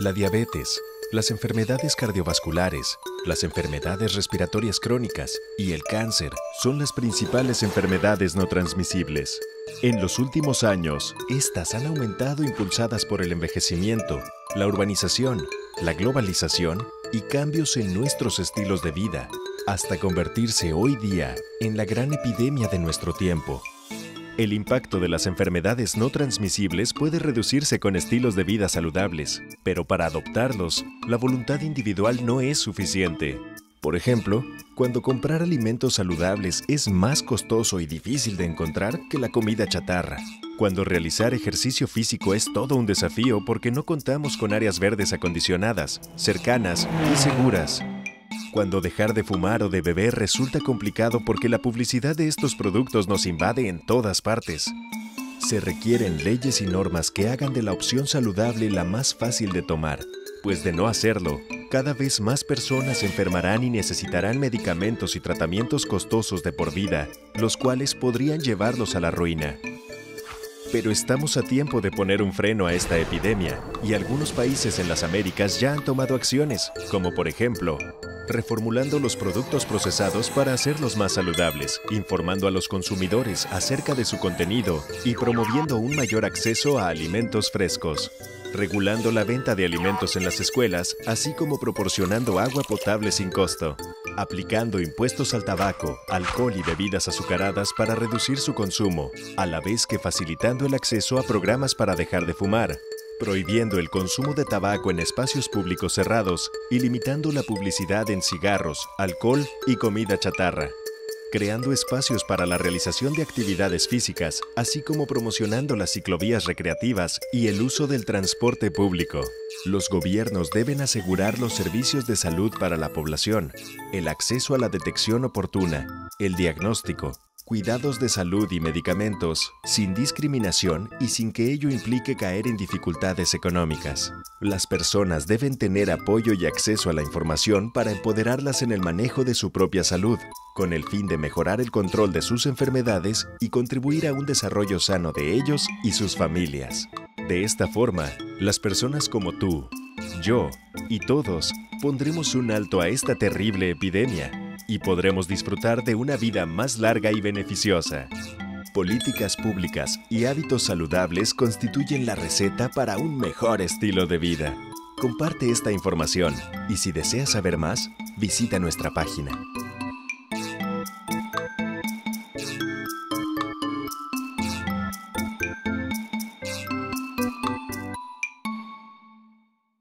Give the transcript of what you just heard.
La diabetes, las enfermedades cardiovasculares, las enfermedades respiratorias crónicas y el cáncer son las principales enfermedades no transmisibles. En los últimos años, estas han aumentado impulsadas por el envejecimiento, la urbanización, la globalización y cambios en nuestros estilos de vida, hasta convertirse hoy día en la gran epidemia de nuestro tiempo. El impacto de las enfermedades no transmisibles puede reducirse con estilos de vida saludables, pero para adoptarlos, la voluntad individual no es suficiente. Por ejemplo, cuando comprar alimentos saludables es más costoso y difícil de encontrar que la comida chatarra. Cuando realizar ejercicio físico es todo un desafío porque no contamos con áreas verdes acondicionadas, cercanas y seguras. Cuando dejar de fumar o de beber resulta complicado porque la publicidad de estos productos nos invade en todas partes. Se requieren leyes y normas que hagan de la opción saludable la más fácil de tomar, pues de no hacerlo, cada vez más personas enfermarán y necesitarán medicamentos y tratamientos costosos de por vida, los cuales podrían llevarlos a la ruina. Pero estamos a tiempo de poner un freno a esta epidemia, y algunos países en las Américas ya han tomado acciones, como por ejemplo, reformulando los productos procesados para hacerlos más saludables, informando a los consumidores acerca de su contenido y promoviendo un mayor acceso a alimentos frescos, regulando la venta de alimentos en las escuelas, así como proporcionando agua potable sin costo, aplicando impuestos al tabaco, alcohol y bebidas azucaradas para reducir su consumo, a la vez que facilitando el acceso a programas para dejar de fumar, prohibiendo el consumo de tabaco en espacios públicos cerrados y limitando la publicidad en cigarros, alcohol y comida chatarra, creando espacios para la realización de actividades físicas, así como promocionando las ciclovías recreativas y el uso del transporte público. Los gobiernos deben asegurar los servicios de salud para la población, el acceso a la detección oportuna, el diagnóstico, cuidados de salud y medicamentos, sin discriminación y sin que ello implique caer en dificultades económicas. Las personas deben tener apoyo y acceso a la información para empoderarlas en el manejo de su propia salud, con el fin de mejorar el control de sus enfermedades y contribuir a un desarrollo sano de ellos y sus familias. De esta forma, las personas como tú, yo y todos pondremos un alto a esta terrible epidemia y podremos disfrutar de una vida más larga y beneficiosa. Políticas públicas y hábitos saludables constituyen la receta para un mejor estilo de vida. Comparte esta información y si deseas saber más, visita nuestra página